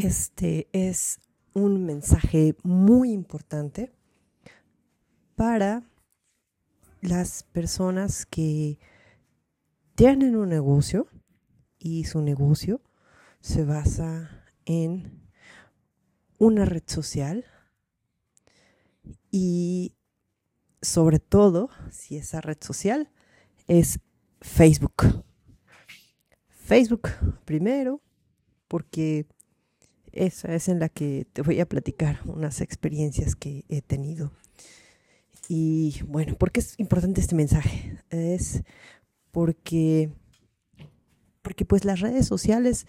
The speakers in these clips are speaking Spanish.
Este es un mensaje muy importante para las personas que tienen un negocio y su negocio se basa en una red social y sobre todo si esa red social es Facebook. Facebook primero porque esa es en la que te voy a platicar unas experiencias que he tenido. Y bueno, ¿por qué es importante este mensaje? Es porque, porque pues las redes sociales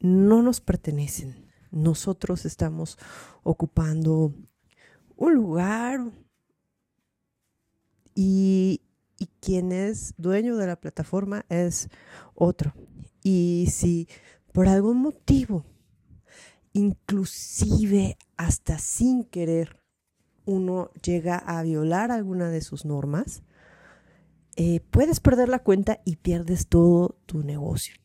no nos pertenecen. Nosotros estamos ocupando un lugar y, y quien es dueño de la plataforma es otro. Y si por algún motivo inclusive hasta sin querer uno llega a violar alguna de sus normas, eh, puedes perder la cuenta y pierdes todo tu negocio.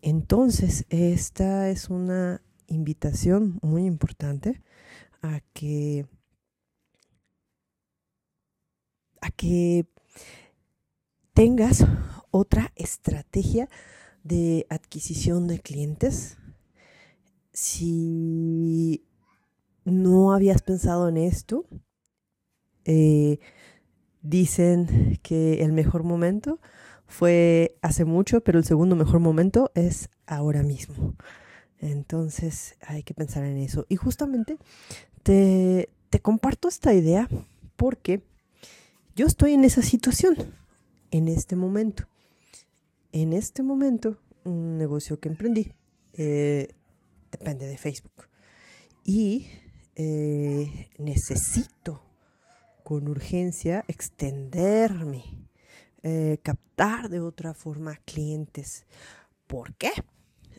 Entonces, esta es una invitación muy importante a que a que tengas otra estrategia de adquisición de clientes si no habías pensado en esto, eh, dicen que el mejor momento fue hace mucho, pero el segundo mejor momento es ahora mismo. Entonces hay que pensar en eso. Y justamente te, comparto esta idea porque yo estoy en esa situación, en este momento. En este momento, un negocio que emprendí eh, depende de Facebook. Y eh, necesito con urgencia extenderme, eh, captar de otra forma clientes. ¿Por qué?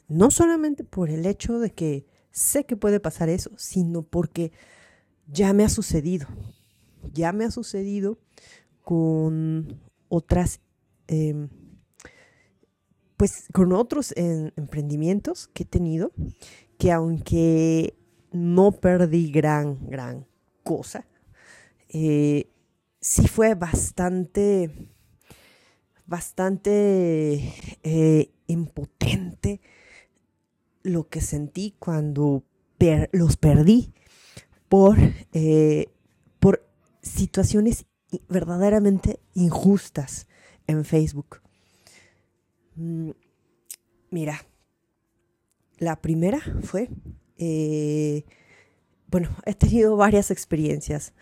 No solamente por el hecho de que sé que puede pasar eso, sino porque ya me ha sucedido. Ya me ha sucedido con otras, em, pues con otros emprendimientos que he tenido que aunque no perdí gran, gran cosa, eh, sí fue bastante, bastante eh, impotente lo que sentí cuando los perdí por, eh, por situaciones verdaderamente injustas en Facebook. Mm, mira, la primera fue, eh, bueno, he tenido varias experiencias,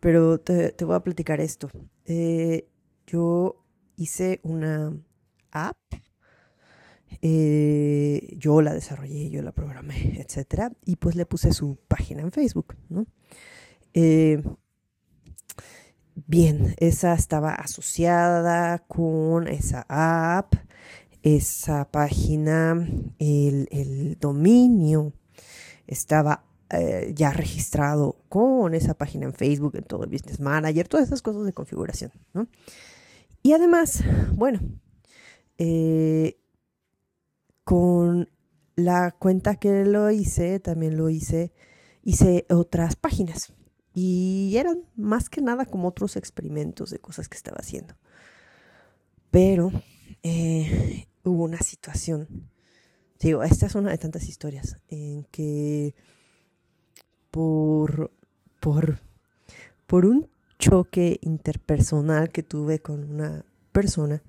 pero te, voy a platicar esto. Eh, yo hice una app, eh, yo la desarrollé, yo la programé, etc. Y pues le puse su página en Facebook, ¿no? bien, esa estaba asociada con esa app esa página, el, dominio estaba eh, ya registrado con esa página en Facebook, en todo el Business Manager, todas esas cosas de configuración. Y además, bueno, eh, con la cuenta que lo hice, también lo hice, hice otras páginas. Y eran más que nada como otros experimentos de cosas que estaba haciendo. Pero eh, hubo una situación, digo, esta es una de tantas historias, en que por, por, por un choque interpersonal que tuve con una persona,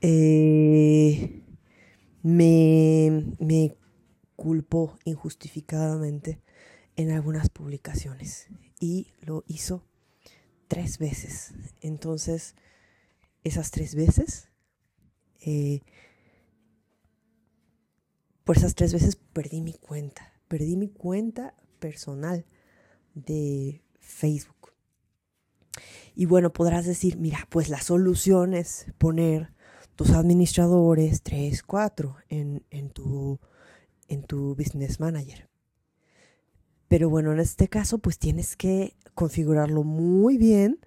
eh, me, me culpó injustificadamente en algunas publicaciones y lo hizo tres veces. Entonces, esas tres veces eh, por esas tres veces perdí mi cuenta, perdí mi cuenta personal de Facebook. Y bueno, podrás decir, mira, pues la solución es poner tus administradores 3, 4 en, en, tu, en tu Business Manager. Pero bueno, en este caso, pues tienes que configurarlo muy bien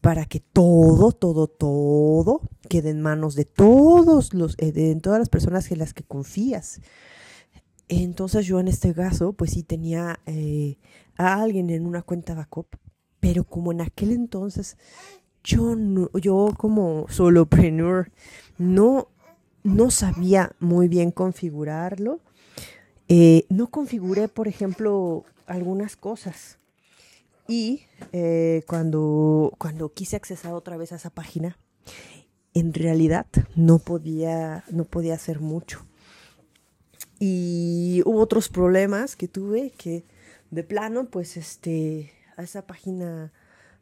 para que todo, todo, todo quede en manos de todos los, eh, de todas las personas en las que confías. Entonces yo en este caso, pues sí tenía eh, a alguien en una cuenta backup, pero como en aquel entonces yo, no, yo como solopreneur no, no sabía muy bien configurarlo, eh, no configuré, por ejemplo, algunas cosas. Y eh, cuando, cuando quise accesar otra vez a esa página, en realidad no podía, no podía hacer mucho. Y hubo otros problemas que tuve que de plano, pues este, a esa página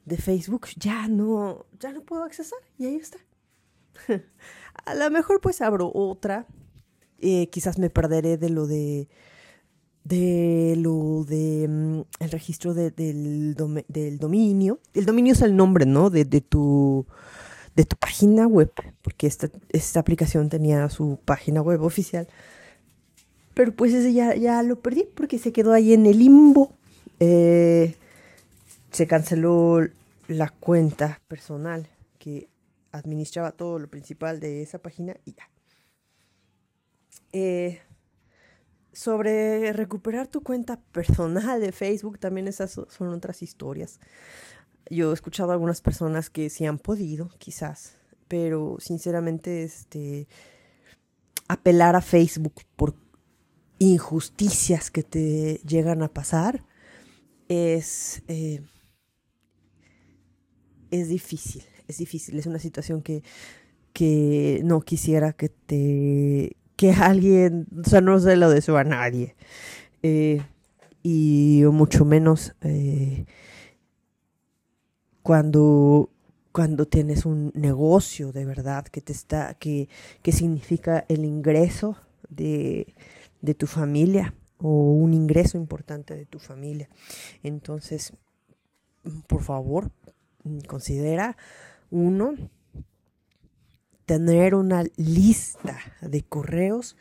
de Facebook ya no, ya no puedo accesar y ahí está. a lo mejor pues abro otra, eh, quizás me perderé de lo de de lo de mm, el registro del, del, dominio. El dominio es el nombre, ¿no? De, de, tu de tu página web, porque esta, esta aplicación tenía su página web oficial. Pero pues ese ya, ya lo perdí porque se quedó ahí en el limbo. Eh, se canceló la cuenta personal que administraba todo lo principal de esa página y ya. Eh, sobre recuperar tu cuenta personal de Facebook, también esas son otras historias. Yo he escuchado a algunas personas que sí han podido, quizás, pero sinceramente, este, apelar a Facebook por injusticias que te llegan a pasar es, eh, es difícil, es difícil, es una situación que, que no quisiera que te que alguien, o sea, no se lo deseo a nadie. Eh, y mucho menos eh, cuando, cuando tienes un negocio de verdad que te está, que, que significa el ingreso de, de tu familia o un ingreso importante de tu familia. Entonces, por favor, considera uno tener una lista de correos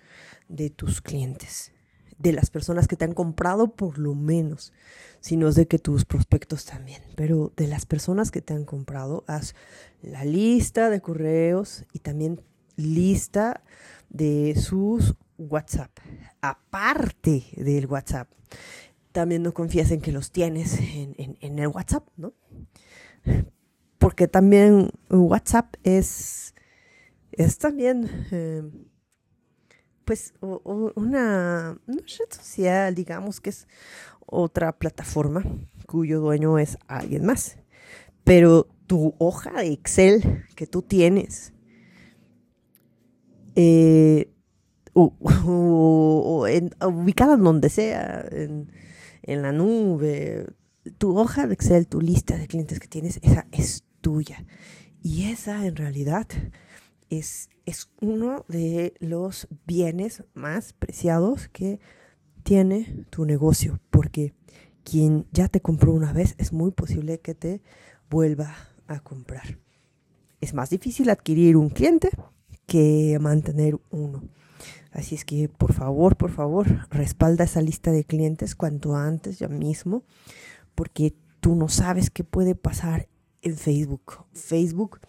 de tus clientes, de las personas que te han comprado por lo menos, si no es de que tus prospectos también, pero de las personas que te han comprado, haz la lista de correos y también lista de sus WhatsApp, aparte del WhatsApp. También no confías en que los tienes en, en el WhatsApp, ¿no? Porque también WhatsApp es es también eh, pues una, red social, digamos que es otra plataforma cuyo dueño es alguien más. Pero tu hoja de Excel que tú tienes, eh, ubicada en donde sea, en, en la nube, tu hoja de Excel, tu lista de clientes que tienes, esa es tuya. Y esa en realidad es, uno de los bienes más preciados que tiene tu negocio, porque quien ya te compró una vez es muy posible que te vuelva a comprar. Es más difícil adquirir un cliente que mantener uno. Así es que por favor, por favor, respalda esa lista de clientes cuanto antes, ya mismo, porque tú no sabes qué puede pasar en Facebook. Facebook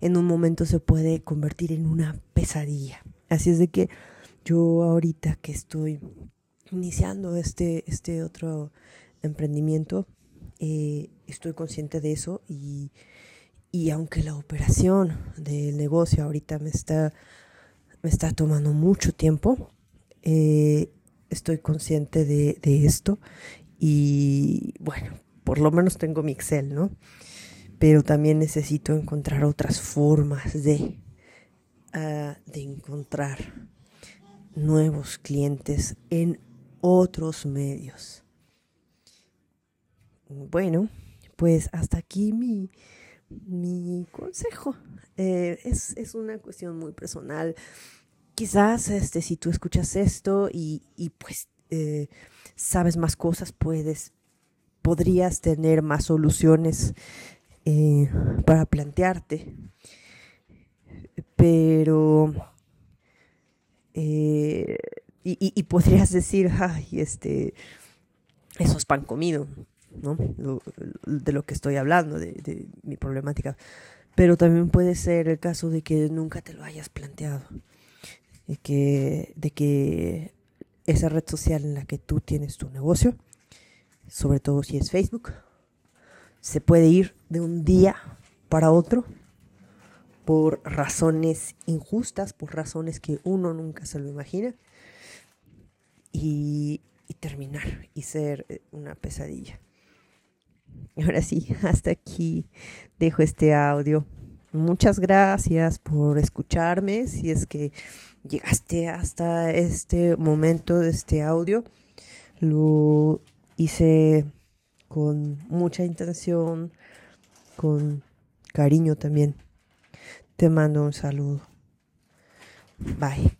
en un momento se puede convertir en una pesadilla. Así es de que yo ahorita que estoy iniciando este, este otro emprendimiento, eh, estoy consciente de eso y, aunque la operación del negocio ahorita me está, me está tomando mucho tiempo, eh, estoy consciente de, de esto y bueno, por lo menos tengo mi Excel, ¿no? Pero también necesito encontrar otras formas de, ah, de encontrar nuevos clientes en otros medios. Bueno, pues hasta aquí mi, mi consejo. Eh, es, una cuestión muy personal. Quizás este, si tú escuchas esto y, pues eh, sabes más cosas, puedes, podrías tener más soluciones eh, para plantearte. Pero, eh, y, podrías decir, ay, este, eso es pan comido. ¿no? de lo que estoy hablando, de, de mi problemática. Pero también puede ser el caso de que nunca te lo hayas planteado. De que, de que esa red social en la que tú tienes tu negocio, sobre todo si es Facebook, se puede ir de un día para otro por razones injustas, por razones que uno nunca se lo imagina, y, terminar y ser eh, una pesadilla. Ahora sí, hasta aquí dejo este audio. Muchas gracias por escucharme. Si es que llegaste hasta este momento de este audio, lo hice con mucha intención, con cariño también. Te mando un saludo. Bye.